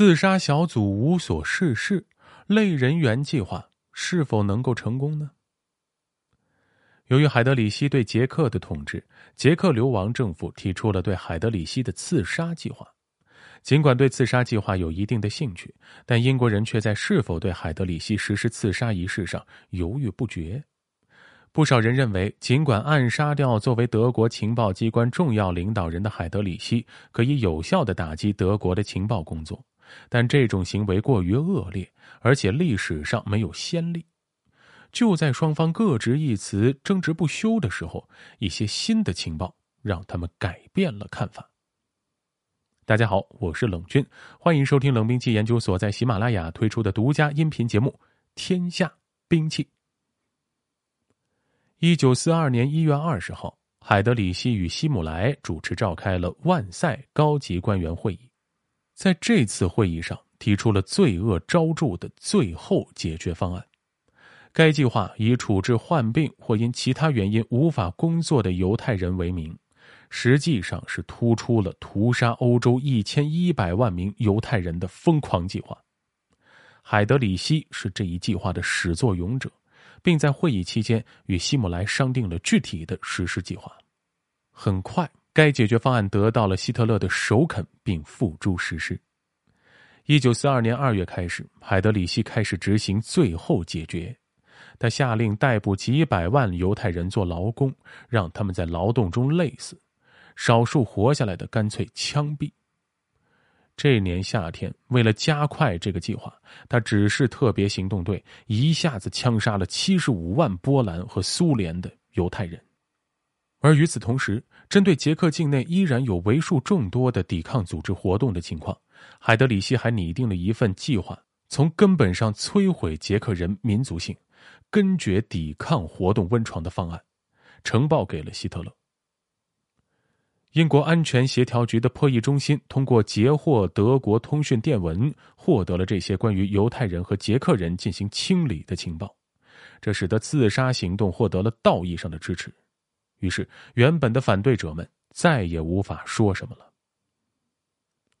刺杀小组无所事事，类人猿计划是否能够成功呢？由于海德里希对捷克的统治，捷克流亡政府提出了对海德里希的刺杀计划。尽管对刺杀计划有一定的兴趣，但英国人却在是否对海德里希实施刺杀仪式上犹豫不决。不少人认为，尽管暗杀掉作为德国情报机关重要领导人的海德里希可以有效的打击德国的情报工作，但这种行为过于恶劣，而且历史上没有先例。就在双方各执一词、争执不休的时候，一些新的情报让他们改变了看法。大家好，我是冷军，欢迎收听冷兵器研究所在喜马拉雅推出的独家音频节目《天下兵器》。一九四二年一月二十号，海德里希与希姆莱主持召开了万塞高级官员会议，在这次会议上提出了罪恶昭著的最后解决方案。该计划以处置患病或因其他原因无法工作的犹太人为名，实际上是突出了屠杀欧洲一千一百万名犹太人的疯狂计划。海德里希是这一计划的始作俑者。并在会议期间与希姆莱商定了具体的实施计划。很快，该解决方案得到了希特勒的首肯，并付诸实施。一九四二年二月开始，海德里希开始执行最后解决。他下令逮捕几百万犹太人做劳工，让他们在劳动中累死；少数活下来的，干脆枪毙。这年夏天，为了加快这个计划，他指示特别行动队一下子枪杀了七十五万波兰和苏联的犹太人。而与此同时，针对捷克境内依然有为数众多的抵抗组织活动的情况，海德里希还拟定了一份计划，从根本上摧毁捷克人民族性、根绝抵抗活动温床的方案，呈报给了希特勒。英国安全协调局的破译中心通过截获德国通讯电文，获得了这些关于犹太人和捷克人进行清理的情报，这使得自杀行动获得了道义上的支持。于是，原本的反对者们再也无法说什么了。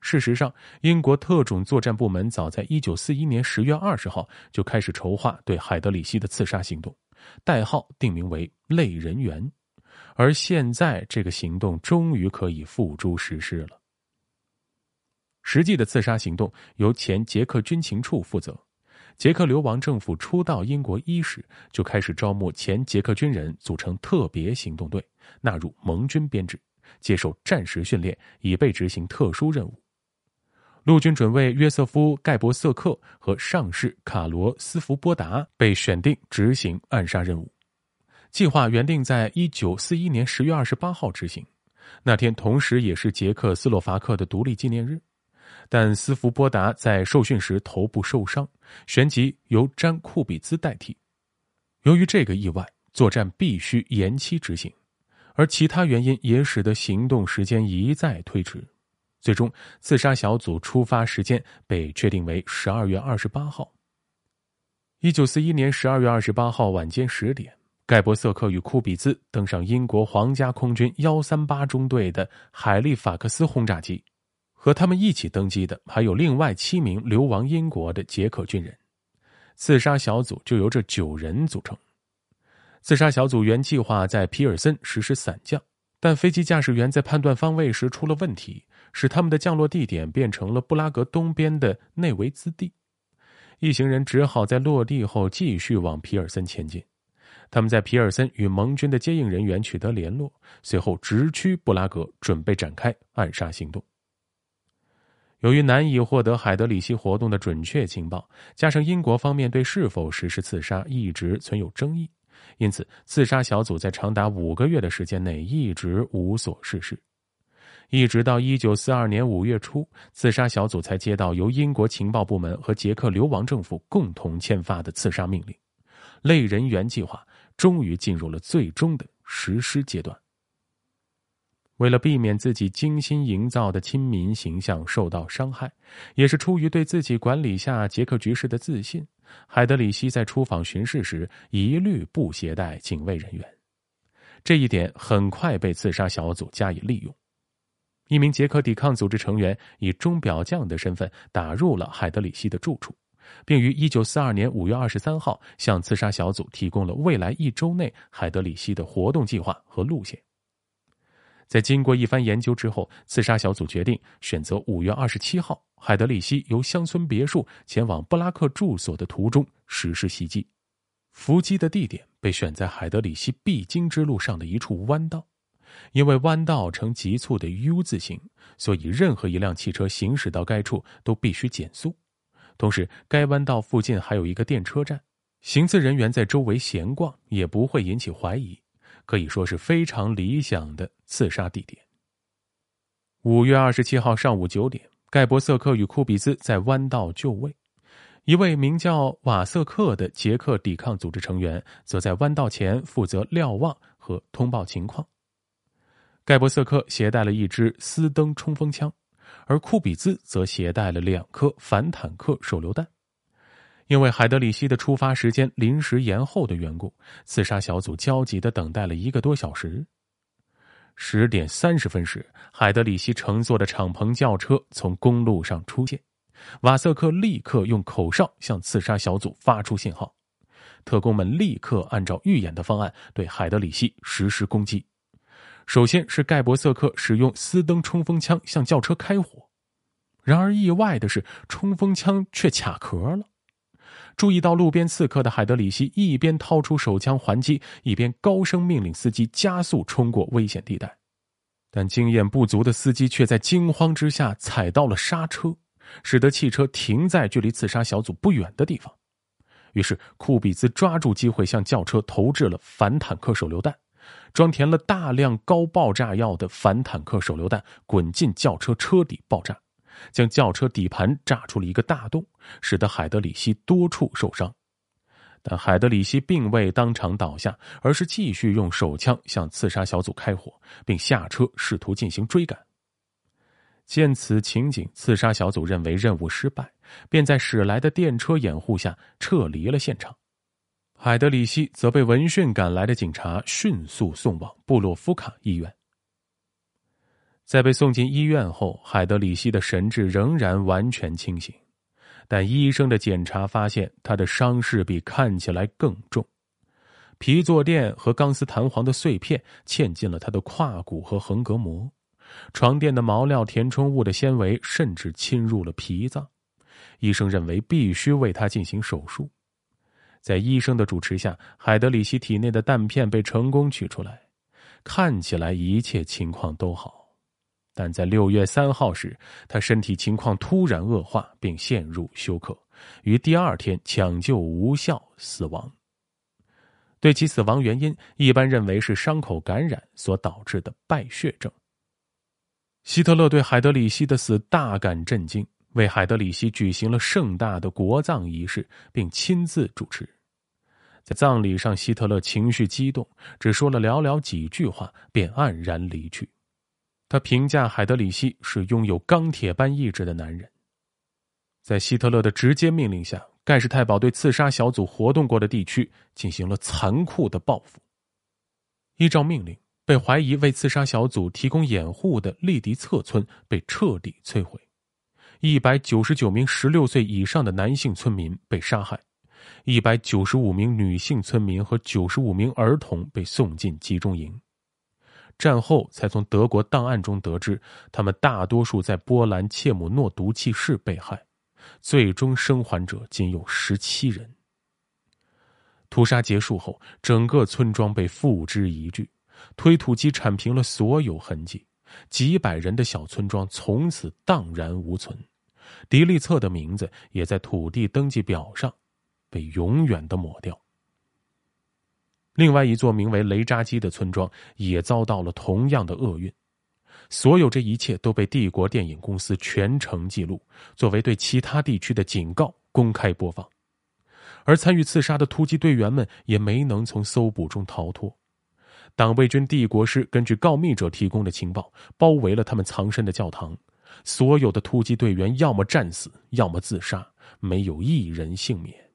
事实上，英国特种作战部门早在一九四一年十月二十号就开始筹划对海德里希的刺杀行动，代号定名为“类人猿”。而现在，这个行动终于可以付诸实施了。实际的刺杀行动由前捷克军情处负责。捷克流亡政府初到英国伊始，就开始招募前捷克军人组成特别行动队，纳入盟军编制，接受战时训练，以备执行特殊任务。陆军准尉约瑟夫·盖伯瑟克和上士卡罗斯福波达被选定执行暗杀任务。计划原定在一九四一年十月二十八号执行，那天同时也是捷克斯洛伐克的独立纪念日。但斯福波达在受训时头部受伤，旋即由詹库比兹代替。由于这个意外，作战必须延期执行，而其他原因也使得行动时间一再推迟。最终，刺杀小组出发时间被确定为十二月二十八号。一九四一年十二月二十八号晚间十点。盖博瑟克与库比兹登上英国皇家空军幺三八中队的海利法克斯轰炸机，和他们一起登机的还有另外七名流亡英国的捷克军人。刺杀小组就由这九人组成。刺杀小组原计划在皮尔森实施伞降，但飞机驾驶员在判断方位时出了问题，使他们的降落地点变成了布拉格东边的内维兹地。一行人只好在落地后继续往皮尔森前进。他们在皮尔森与盟军的接应人员取得联络，随后直驱布拉格，准备展开暗杀行动。由于难以获得海德里希活动的准确情报，加上英国方面对是否实施刺杀一直存有争议，因此刺杀小组在长达五个月的时间内一直无所事事。一直到一九四二年五月初，刺杀小组才接到由英国情报部门和捷克流亡政府共同签发的刺杀命令。类人猿计划终于进入了最终的实施阶段。为了避免自己精心营造的亲民形象受到伤害，也是出于对自己管理下捷克局势的自信，海德里希在出访巡视时一律不携带警卫人员。这一点很快被刺杀小组加以利用。一名捷克抵抗组织成员以钟表匠的身份打入了海德里希的住处，并于一九四二年五月二十三号向刺杀小组提供了未来一周内海德里希的活动计划和路线。在经过一番研究之后，刺杀小组决定选择五月二十七号海德里希由乡村别墅前往布拉克住所的途中实施袭击。伏击的地点被选在海德里希必经之路上的一处弯道。因为弯道呈急促的 U 字形，所以任何一辆汽车行驶到该处都必须减速。同时，该弯道附近还有一个电车站，行刺人员在周围闲逛也不会引起怀疑，可以说是非常理想的刺杀地点。五月二十七号上午九点，盖博瑟克与库比兹在弯道就位，一位名叫瓦瑟克的捷克抵抗组织成员则在弯道前负责瞭望和通报情况。盖博瑟克携带了一支斯登冲锋枪，而库比兹则携带了两颗反坦克手榴弹。因为海德里希的出发时间临时延后的缘故，刺杀小组焦急的等待了一个多小时。十点三十分时，海德里希乘坐的敞篷轿车从公路上出现，瓦瑟克立刻用口哨向刺杀小组发出信号，特工们立刻按照预演的方案对海德里希实施攻击。首先是盖博瑟克使用斯登冲锋枪向轿车开火，然而意外的是，冲锋枪却卡壳了。注意到路边刺客的海德里希一边掏出手枪还击，一边高声命令司机加速冲过危险地带。但经验不足的司机却在惊慌之下踩到了刹车，使得汽车停在距离刺杀小组不远的地方。于是库比兹抓住机会向轿车投掷了反坦克手榴弹。装填了大量高爆炸药的反坦克手榴弹滚进轿车车底爆炸，将轿车底盘炸出了一个大洞，使得海德里希多处受伤。但海德里希并未当场倒下，而是继续用手枪向刺杀小组开火，并下车试图进行追赶。见此情景，刺杀小组认为任务失败，便在驶来的电车掩护下撤离了现场。海德里希则被闻讯赶来的警察迅速送往布洛夫卡医院。在被送进医院后，海德里希的神志仍然完全清醒，但医生的检查发现他的伤势比看起来更重，皮坐垫和钢丝弹簧的碎片嵌进了他的胯骨和横膈膜，床垫的毛料填充物的纤维甚至侵入了脾脏，医生认为必须为他进行手术。在医生的主持下，海德里希体内的弹片被成功取出来，看起来一切情况都好。但在六月三号时，他身体情况突然恶化，并陷入休克，于第二天抢救无效死亡。对其死亡原因，一般认为是伤口感染所导致的败血症。希特勒对海德里希的死大感震惊。为海德里希举行了盛大的国葬仪式，并亲自主持。在葬礼上，希特勒情绪激动，只说了寥寥几句话，便黯然离去。他评价海德里希是拥有钢铁般意志的男人。在希特勒的直接命令下，盖世太保对刺杀小组活动过的地区进行了残酷的报复。依照命令，被怀疑为刺杀小组提供掩护的利迪策村被彻底摧毁。一百九十九名十六岁以上的男性村民被杀害，一百九十五名女性村民和九十五名儿童被送进集中营。战后才从德国档案中得知，他们大多数在波兰切姆诺毒气室被害，最终生还者仅有十七人。屠杀结束后，整个村庄被付之一炬，推土机铲平了所有痕迹。几百人的小村庄从此荡然无存，迪利策的名字也在土地登记表上被永远的抹掉。另外一座名为雷扎基的村庄也遭到了同样的厄运。所有这一切都被帝国电影公司全程记录，作为对其他地区的警告，公开播放。而参与刺杀的突击队员们也没能从搜捕中逃脱。党卫军帝国师根据告密者提供的情报，包围了他们藏身的教堂。所有的突击队员要么战死，要么自杀，没有一人幸免。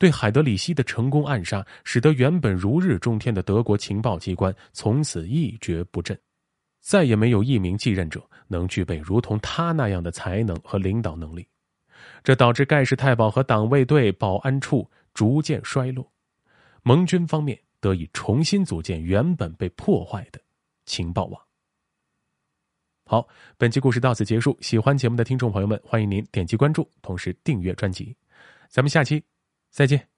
对海德里希的成功暗杀，使得原本如日中天的德国情报机关从此一蹶不振。再也没有一名继任者能具备如同他那样的才能和领导能力，这导致盖世太保和党卫队、保安处逐渐衰落，盟军方面得以重新组建原本被破坏的情报网。好，本期故事到此结束。喜欢节目的听众朋友们，欢迎您点击关注，同时订阅专辑。咱们下期再见。